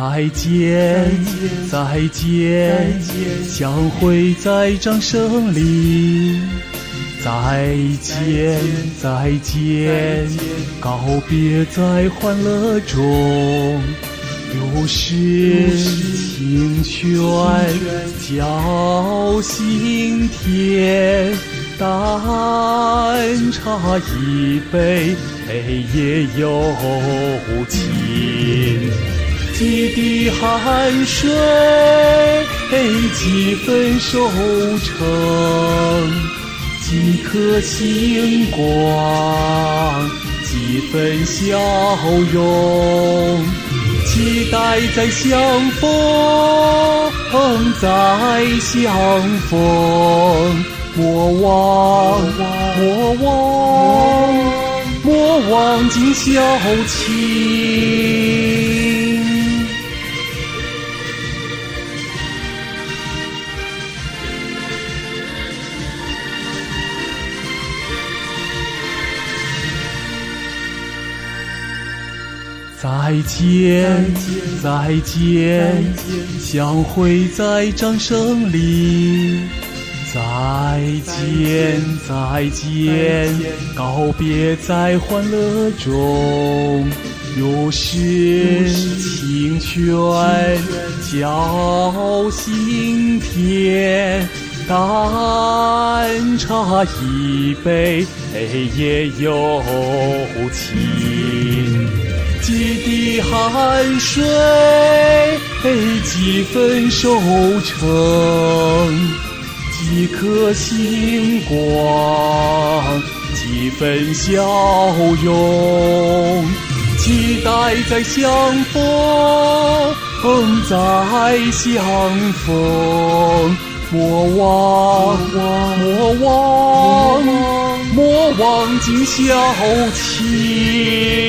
再见，再见，相会在掌声里。再见，再见，告别在欢乐中。有时清泉叫心田，淡茶一杯也有情。几滴汗水，几分收成，几颗星光，几分笑容。期待再相逢，再相逢，莫忘，莫忘，莫忘今宵情。再见，再见，相会在掌声里。再见，再见，告别在欢乐中。有时清泉叫心田，淡茶一杯也有情。汗水，几分收成，几颗星光，几分笑容。期待再相逢，再相逢，莫忘，莫忘，莫忘今宵情。